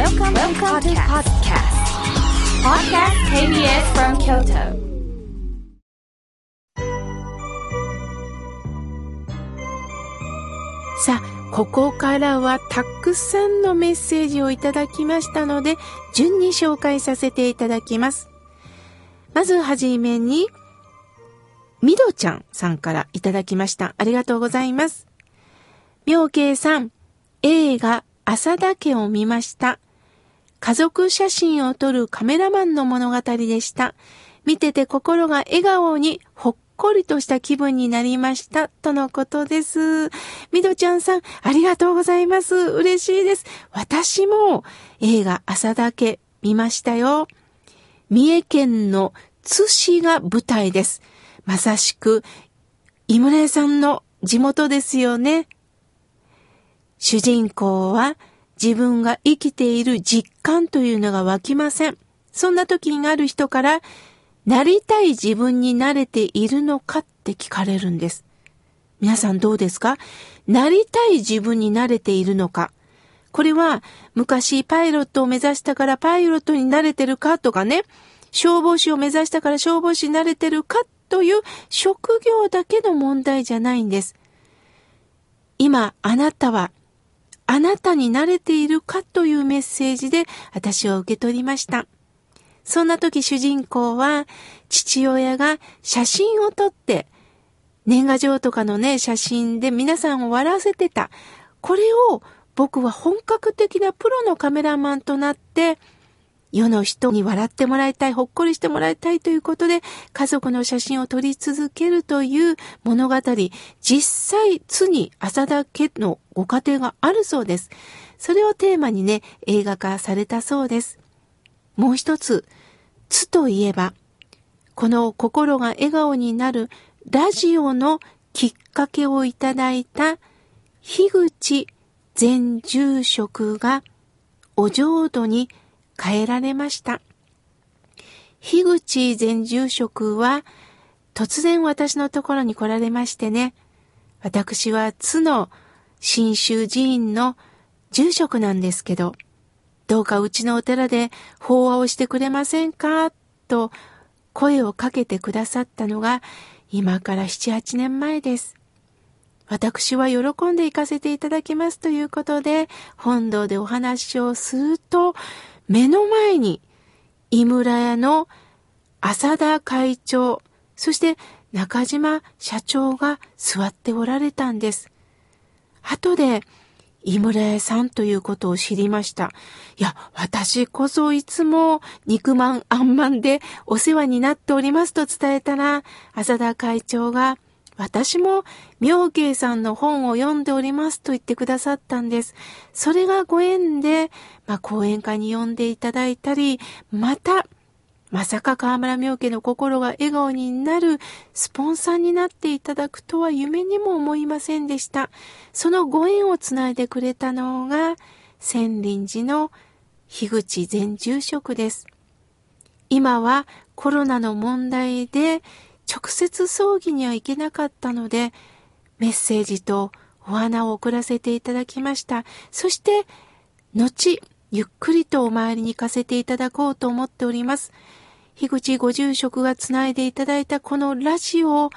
Welcome, Welcome to podcast. Podcast KBS from Kyoto. さあ、ここからはたくさんのメッセージをいただきましたので、順に紹介させていただきます。まずはじめに、みどちゃんさんからいただきました。ありがとうございます。妙慶さん、映画朝田家を見ました。家族写真を撮るカメラマンの物語でした。見てて心が笑顔にほっこりとした気分になりました。とのことです。みどちゃんさん、ありがとうございます。嬉しいです。私も映画朝だけ見ましたよ。三重県の津市が舞台です。まさしく、井村屋さんの地元ですよね。主人公は自分が生きている実感というのが湧きません。そんな時にある人からなりたい自分になれているのかって聞かれるんです。皆さんどうですか？なりたい自分になれているのかこれは昔パイロットを目指したからパイロットになれてるかとかね、消防士を目指したから消防士になれてるかという職業だけの問題じゃないんです。今あなたはあなたに慣れているかというメッセージで私は受け取りました。そんな時主人公は父親が写真を撮って年賀状とかのね、写真で皆さんを笑わせてた。これを僕は本格的なプロのカメラマンとなって世の人に笑ってもらいたい、ほっこりしてもらいたいということで、家族の写真を撮り続けるという物語、実際、つに浅田家のご家庭があるそうです。それをテーマにね、映画化されたそうです。もう一つ、つといえば、この心が笑顔になるラジオのきっかけをいただいた樋口前住職がお浄土に変えられました。樋口前住職は突然私のところに来られましてね、私は津の新州寺院の住職なんですけど、どうかうちのお寺で法話をしてくれませんか？と声をかけてくださったのが今から7、8年前です。私は喜んで行かせていただきますということで、本堂でお話をすると、目の前に、井村屋の浅田会長、そして中島社長が座っておられたんです。後で、井村屋さんということを知りました。いや、私こそいつも肉まんあんまんでお世話になっておりますと伝えたら、浅田会長が、私も妙慶さんの本を読んでおりますと言ってくださったんです。それがご縁で、まあ、講演会に呼んでいただいたり、また、まさか河村明家の心が笑顔になるスポンサーになっていただくとは夢にも思いませんでした。そのご縁をつないでくれたのが、千林寺の樋口前住職です。今はコロナの問題で直接葬儀には行けなかったので、メッセージとお花を送らせていただきました。そして、後、ゆっくりとお参りに行かせていただこうと思っております。樋口ご住職がつないでいただいたこのラジオ、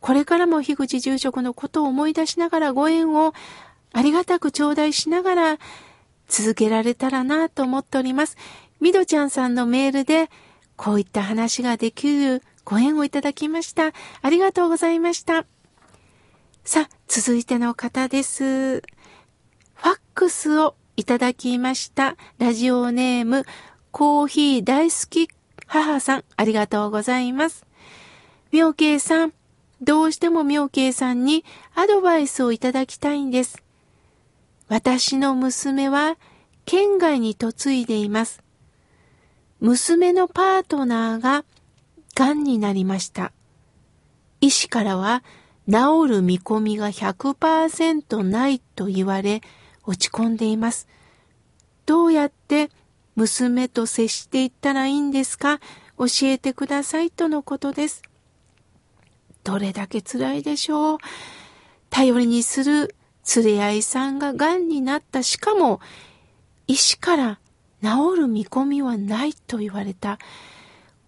これからも樋口住職のことを思い出しながらご縁をありがたく頂戴しながら続けられたらなと思っております。みどちゃんさんのメールでこういった話ができるご縁をいただきました。ありがとうございました。さあ、続いての方です。ファックスをいただきました。ラジオネーム、コーヒー大好き母さん、ありがとうございます。妙慶さん、どうしても妙慶さんにアドバイスをいただきたいんです。私の娘は県外に嫁いでいます。娘のパートナーが癌になりました。医師からは治る見込みが100%ないと言われ落ち込んでいます。どうやって娘と接していったらいいんですか？教えてくださいとのことです。どれだけ辛いでしょう？頼りにする連れ合いさんが癌になったしかも医師から治る見込みはないと言われた。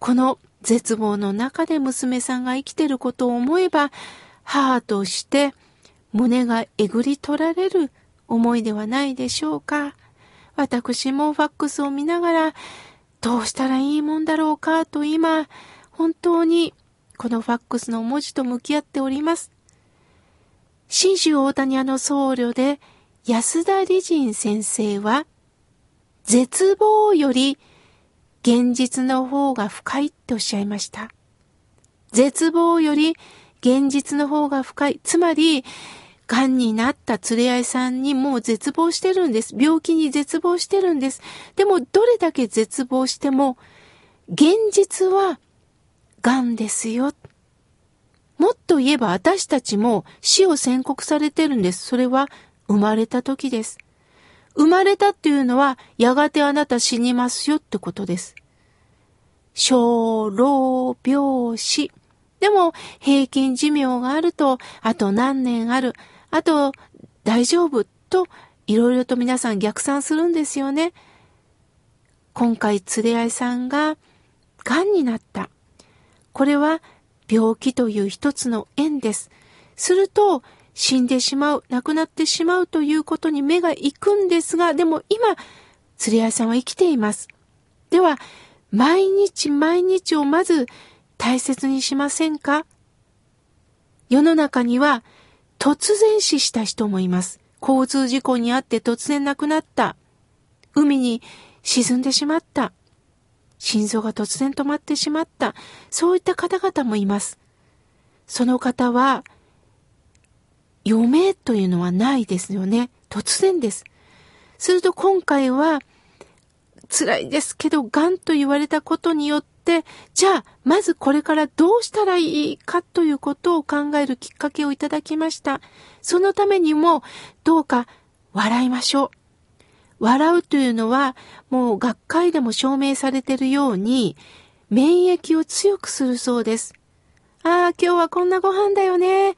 この絶望の中で娘さんが生きてることを思えば、母として胸がえぐり取られる思いではないでしょうか。私もファックスを見ながら、どうしたらいいもんだろうかと今、本当にこのファックスの文字と向き合っております。新州大谷屋の僧侶で安田理人先生は、絶望より現実の方が深いっておっしゃいました。絶望より現実の方が深い。つまり、癌になった連れ合いさんにもう絶望してるんです。病気に絶望してるんです。でも、どれだけ絶望しても、現実は癌ですよ。もっと言えば私たちも死を宣告されてるんです。それは生まれた時です。生まれたっていうのは、やがてあなた死にますよってことです。小老病死。でも、平均寿命があると、あと何年ある、あと大丈夫と、いろいろと皆さん逆算するんですよね。今回、連れ合いさんが、癌になった。これは、病気という一つの縁です。すると、死んでしまう、亡くなってしまうということに目が行くんですが、でも今、釣り合いさんは生きています。では、毎日毎日をまず大切にしませんか？世の中には突然死した人もいます。交通事故にあって突然亡くなった。海に沈んでしまった。心臓が突然止まってしまった。そういった方々もいます。その方は余命というのはないですよね。突然です。すると今回は、辛いですけど、癌と言われたことによって、じゃあ、まずこれからどうしたらいいかということを考えるきっかけをいただきました。そのためにも、どうか笑いましょう。笑うというのは、もう学会でも証明されているように、免疫を強くするそうです。ああ、今日はこんなご飯だよね。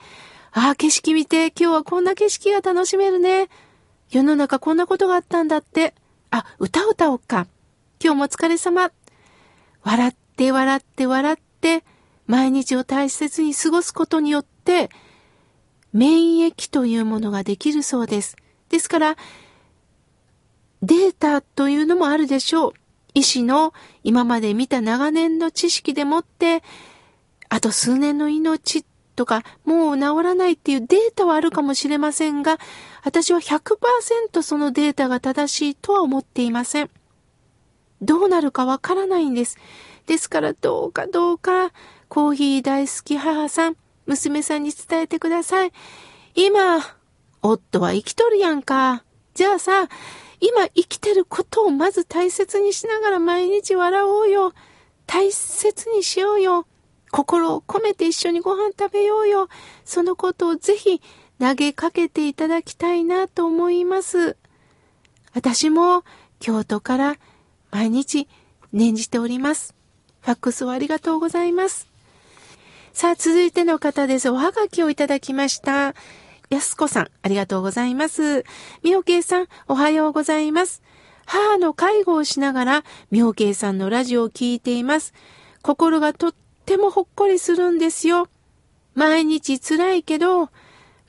ああ、景色見て、今日はこんな景色が楽しめるね。世の中こんなことがあったんだって。あ、歌を歌おうか。今日もお疲れ様。笑って笑って笑って、毎日を大切に過ごすことによって、免疫というものができるそうです。ですから、データというのもあるでしょう。医師の今まで見た長年の知識でもって、あと数年の命とか、もう治らないっていうデータはあるかもしれませんが、私は100%そのデータが正しいとは思っていません。どうなるかわからないんです。ですからどうかどうか、コーヒー大好き母さん、娘さんに伝えてください。今、夫は生きとるやんか。じゃあさ、今生きてることをまず大切にしながら毎日笑おうよ。大切にしようよ。心を込めて一緒にご飯食べようよ。そのことをぜひ投げかけていただきたいなと思います。私も京都から毎日念じております。ファックスをありがとうございます。さあ、続いての方です。おはがきをいただきました。やすこさん、ありがとうございます。みおけいさん、おはようございます。母の介護をしながら、みおけいさんのラジオを聞いています。心がとっってもほっこりするんですよ。毎日辛いけど、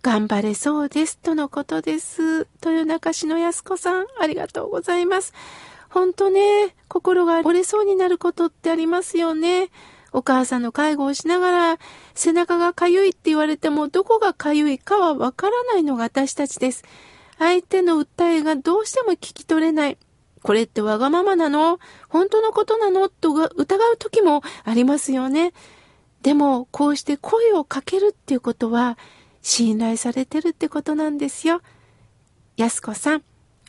頑張れそうです。とのことです。豊中市の安子さん、ありがとうございます。ほんとね、心が折れそうになることってありますよね。お母さんの介護をしながら、背中がかゆいって言われても、どこがかゆいかはわからないのが私たちです。相手の訴えがどうしても聞き取れない。これってわがままなの？本当のことなの？と疑う時もありますよね。でも、こうして声をかけるっていうことは、信頼されてるってことなんですよ。安子さん、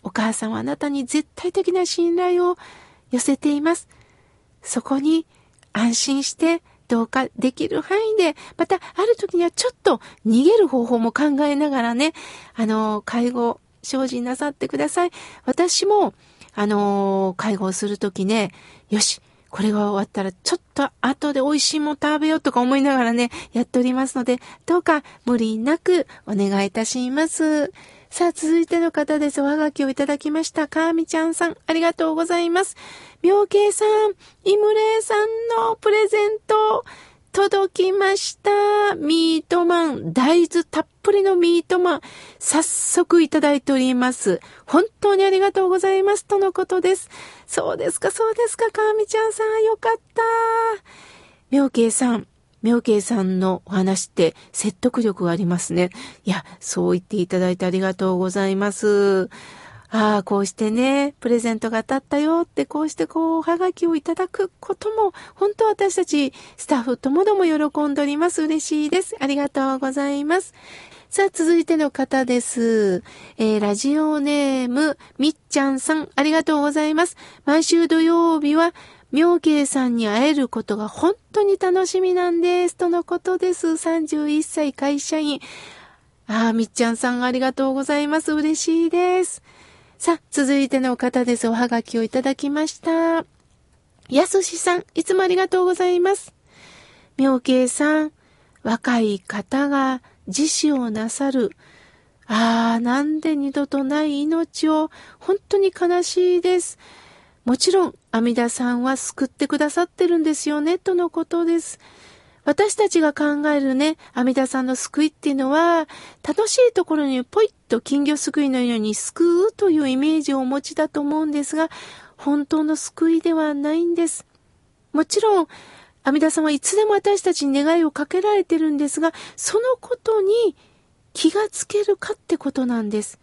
お母さんはあなたに絶対的な信頼を寄せています。そこに安心してどうかできる範囲で、またある時にはちょっと逃げる方法も考えながらね、あの、介護、精進なさってください。私もあのー、介護をするときね、よし、これが終わったらちょっと後で美味しいもん食べようとか思いながらね、やっておりますので、どうか無理なくお願いいたします。さあ、続いての方です。おはがきをいただきました。かーみちゃんさん、ありがとうございます。妙慶さん、イムレイさんのプレゼント、届きました。ミートマン。大豆たっぷりのミートマン。早速いただいております。本当にありがとうございます。とのことです。そうですか、そうですか、かみちゃんさん。よかった。妙慶さん。妙慶さんのお話って説得力がありますね。いや、そう言っていただいてありがとうございます。ああ、こうしてね、プレゼントが当たったよって、こうしてこう、おはがきをいただくことも、本当私たち、スタッフともども喜んでおります。嬉しいです。ありがとうございます。さあ、続いての方です。えー、ラジオネーム、みっちゃんさん、ありがとうございます。毎週土曜日は、妙慶さんに会えることが本当に楽しみなんです。とのことです。31歳会社員。ああ、みっちゃんさんありがとうございます。嬉しいです。さあ、続いての方です。おはがきをいただきました。やすしさん、いつもありがとうございます。妙慶さん、若い方が自死をなさる。ああ、なんで二度とない命を、本当に悲しいです。もちろん、阿弥陀さんは救ってくださってるんですよね、とのことです。私たちが考えるね、阿弥陀さんの救いっていうのは、楽しいところにポイッと金魚すくいのように救うというイメージをお持ちだと思うんですが、本当の救いではないんです。もちろん、阿弥陀さんはいつでも私たちに願いをかけられてるんですが、そのことに気がつけるかってことなんです。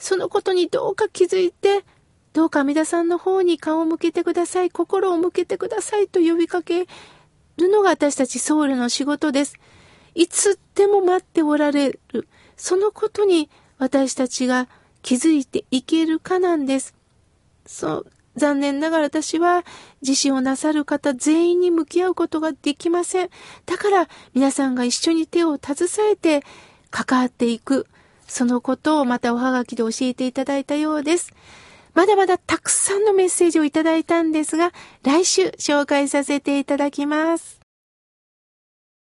そのことにどうか気づいて、どうか阿弥陀さんの方に顔を向けてください、心を向けてくださいと呼びかけるのが私たちソウルの仕事です。いつでも待っておられる。そのことに私たちが気づいていけるかなんです。そう、残念ながら私は自死をなさる方全員に向き合うことができません。だから皆さんが一緒に手を携えて関わっていく。そのことをまたおはがきで教えていただいたようです。まだまだたくさんのメッセージをいただいたんですが、来週紹介させていただきます。